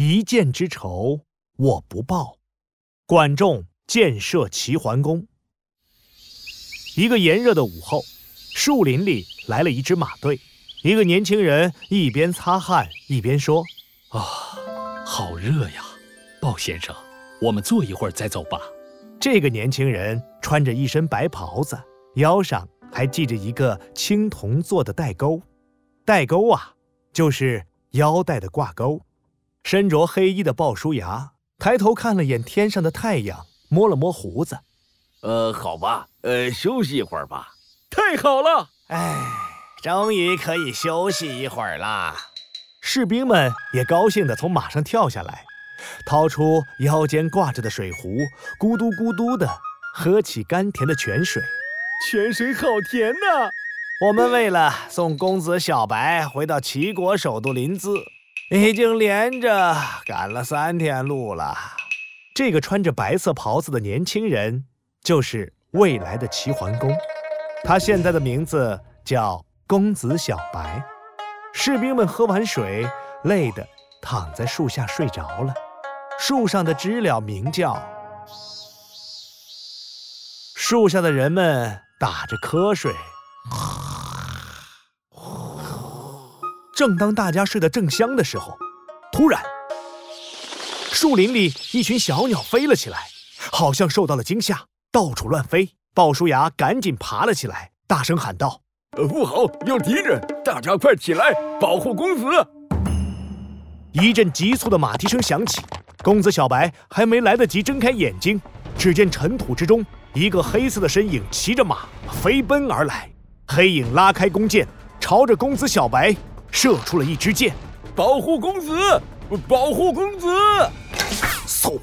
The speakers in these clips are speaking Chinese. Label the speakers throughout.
Speaker 1: 一箭之仇我不报。管仲箭射齐桓公。一个炎热的午后，树林里来了一支马队。一个年轻人一边擦汗一边说：“
Speaker 2: 啊，好热呀！鲍先生，我们坐一会儿再走吧。”
Speaker 1: 这个年轻人穿着一身白袍子，腰上还系着一个青铜做的带钩。带钩啊，就是腰带的挂钩。身着黑衣的鲍叔牙抬头看了眼天上的太阳，摸了摸胡子。
Speaker 3: 呃，好吧，呃，休息一会儿吧。太好了，
Speaker 4: 哎，终于可以休息一会儿啦。
Speaker 1: 士兵们也高兴地从马上跳下来。掏出腰间挂着的水壶，咕嘟咕嘟的喝起甘甜的泉水。
Speaker 3: 泉水好甜呐！
Speaker 4: 我们为了送公子小白回到齐国首都临淄，已经连着赶了三天路了。
Speaker 1: 这个穿着白色袍子的年轻人，就是未来的齐桓公。他现在的名字叫公子小白。士兵们喝完水，累得躺在树下睡着了。树上的知了鸣叫，树下的人们打着瞌睡。正当大家睡得正香的时候，突然，树林里一群小鸟飞了起来，好像受到了惊吓，到处乱飞。鲍叔牙赶紧爬了起来，大声喊道：“
Speaker 3: 不好，有敌人！大家快起来，保护公子！”
Speaker 1: 一阵急促的马蹄声响起。公子小白还没来得及睁开眼睛，只见尘土之中一个黑色的身影骑着马飞奔而来。黑影拉开弓箭，朝着公子小白射出了一支箭。
Speaker 3: 保护公子，保护公子！
Speaker 1: 嗖，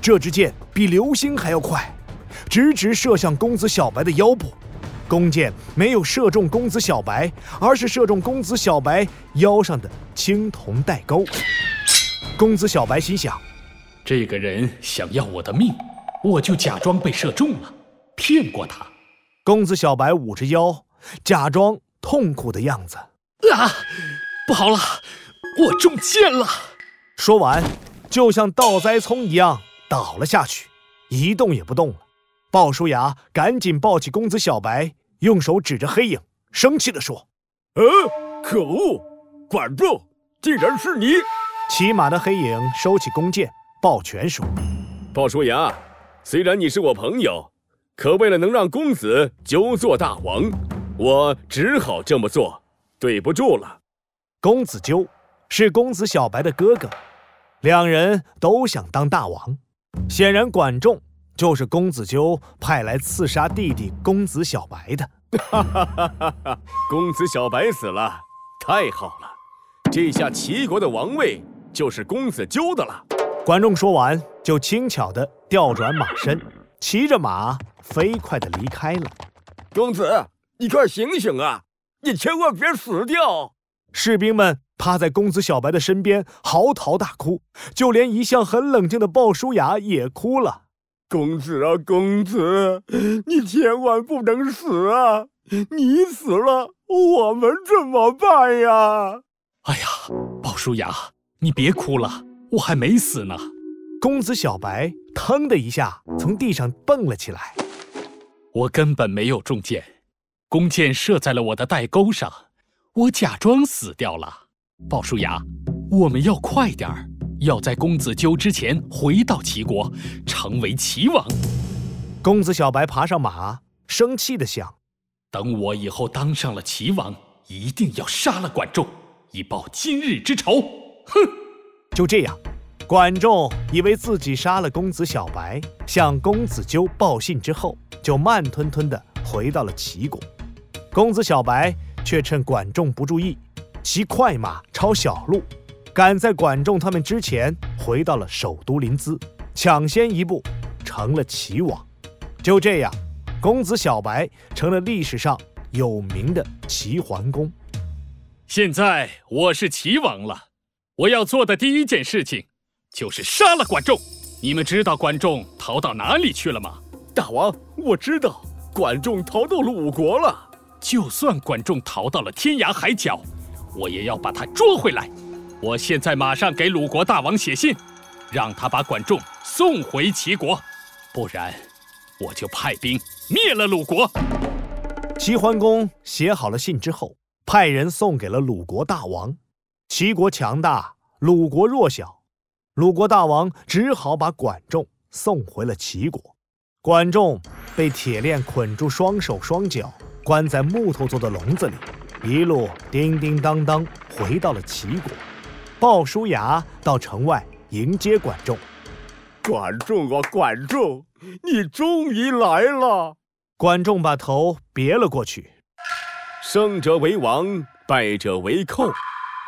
Speaker 1: 这支箭比流星还要快，直直射向公子小白的腰部。弓箭没有射中公子小白，而是射中公子小白腰上的青铜带钩。公子小白心想：“
Speaker 2: 这个人想要我的命，我就假装被射中了，骗过他。”
Speaker 1: 公子小白捂着腰，假装痛苦的样子。
Speaker 2: 啊，不好了，我中箭了！
Speaker 1: 说完，就像倒栽葱一样倒了下去，一动也不动了。鲍叔牙赶紧抱起公子小白，用手指着黑影，生气地说：“
Speaker 3: 呃，可恶，管仲，竟然是你！”
Speaker 1: 骑马的黑影收起弓箭，抱拳说：“
Speaker 3: 鲍叔牙，虽然你是我朋友，可为了能让公子纠做大王，我只好这么做，对不住了。”
Speaker 1: 公子纠是公子小白的哥哥，两人都想当大王。显然，管仲就是公子纠派来刺杀弟弟公子小白的。哈哈
Speaker 3: 哈哈哈！公子小白死了，太好了，这下齐国的王位。就是公子纠的了。
Speaker 1: 管仲说完，就轻巧地调转马身，骑着马飞快地离开了。
Speaker 3: 公子，你快醒醒啊！你千万别死掉！
Speaker 1: 士兵们趴在公子小白的身边嚎啕大哭，就连一向很冷静的鲍叔牙也哭了。
Speaker 3: 公子啊，公子，你千万不能死啊！你死了，我们怎么办呀？
Speaker 2: 哎呀，鲍叔牙。你别哭了，我还没死呢。
Speaker 1: 公子小白腾的一下从地上蹦了起来。
Speaker 2: 我根本没有中箭，弓箭射在了我的带钩上，我假装死掉了。鲍叔牙，我们要快点儿，要在公子纠之前回到齐国，成为齐王。
Speaker 1: 公子小白爬上马，生气的想：
Speaker 2: 等我以后当上了齐王，一定要杀了管仲，以报今日之仇。哼，
Speaker 1: 就这样，管仲以为自己杀了公子小白，向公子纠报信之后，就慢吞吞的回到了齐国。公子小白却趁管仲不注意，骑快马抄小路，赶在管仲他们之前回到了首都临淄，抢先一步成了齐王。就这样，公子小白成了历史上有名的齐桓公。
Speaker 2: 现在我是齐王了。我要做的第一件事情，就是杀了管仲。你们知道管仲逃到哪里去了吗？
Speaker 3: 大王，我知道，管仲逃到鲁国了。
Speaker 2: 就算管仲逃到了天涯海角，我也要把他捉回来。我现在马上给鲁国大王写信，让他把管仲送回齐国，不然我就派兵灭了鲁国。
Speaker 1: 齐桓公写好了信之后，派人送给了鲁国大王。齐国强大，鲁国弱小，鲁国大王只好把管仲送回了齐国。管仲被铁链捆住双手双脚，关在木头做的笼子里，一路叮叮当当回到了齐国。鲍叔牙到城外迎接管仲。
Speaker 5: 管仲啊，管仲，你终于来了！
Speaker 1: 管仲把头别了过去。
Speaker 5: 胜者为王，败者为寇，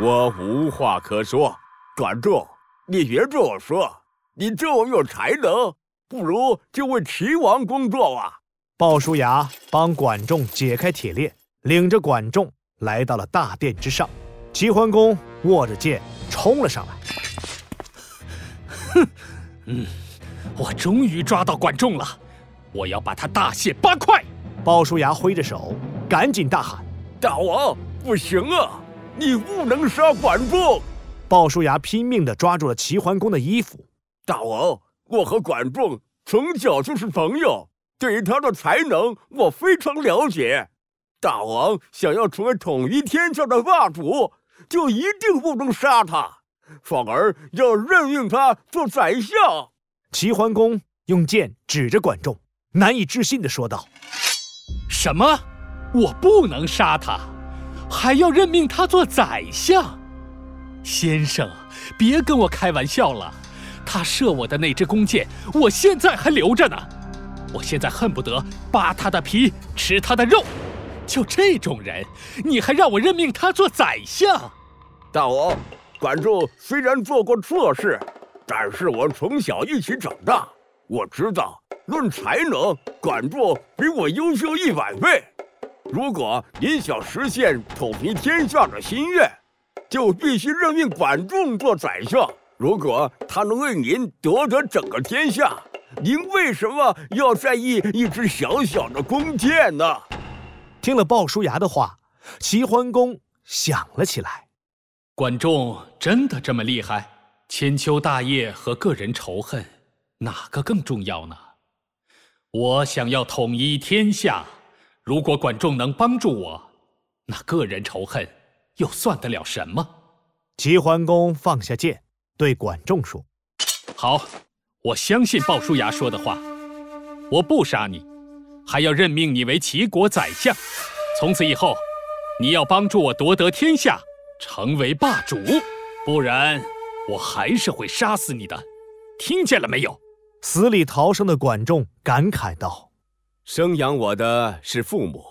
Speaker 5: 我无话可说。
Speaker 3: 管仲，你别这么说，你这么有才能。不如就为齐王工作吧。
Speaker 1: 鲍叔牙帮管仲解开铁链，领着管仲来到了大殿之上。齐桓公握着剑冲了上来。
Speaker 2: 哼，嗯，我终于抓到管仲了，我要把他大卸八块。
Speaker 1: 鲍叔牙挥着手，赶紧大喊：“
Speaker 3: 大王，不行啊，你不能杀管仲！”
Speaker 1: 鲍叔牙拼命地抓住了齐桓公的衣服。
Speaker 3: 大王。我和管仲从小就是朋友，对于他的才能我非常了解。大王想要成为统一天下的霸主，就一定不能杀他，反而要任命他做宰相。
Speaker 1: 齐桓公用剑指着管仲，难以置信地说道：“
Speaker 2: 什么？我不能杀他，还要任命他做宰相？先生，别跟我开玩笑了。”他射我的那支弓箭，我现在还留着呢。我现在恨不得扒他的皮，吃他的肉。就这种人，你还让我任命他做宰相？
Speaker 3: 大王，管仲虽然做过错事，但是我从小一起长大，我知道论才能，管仲比我优秀一百倍。如果您想实现统一天下的心愿，就必须任命管仲做宰相。如果他能为您夺得整个天下，您为什么要在意一只小小的弓箭呢？
Speaker 1: 听了鲍叔牙的话，齐桓公想了起来。
Speaker 2: 管仲真的这么厉害？千秋大业和个人仇恨，哪个更重要呢？我想要统一天下，如果管仲能帮助我，那个人仇恨又算得了什么？
Speaker 1: 齐桓公放下剑。对管仲说：“
Speaker 2: 好，我相信鲍叔牙说的话，我不杀你，还要任命你为齐国宰相。从此以后，你要帮助我夺得天下，成为霸主，不然我还是会杀死你的。听见了没有？”
Speaker 1: 死里逃生的管仲感慨道：“
Speaker 5: 生养我的是父母，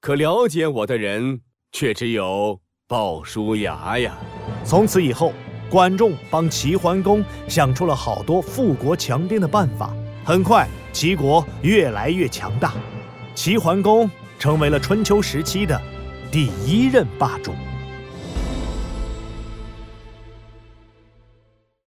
Speaker 5: 可了解我的人却只有鲍叔牙呀。”
Speaker 1: 从此以后。管仲帮齐桓公想出了好多富国强兵的办法，很快齐国越来越强大，齐桓公成为了春秋时期的第一任霸主。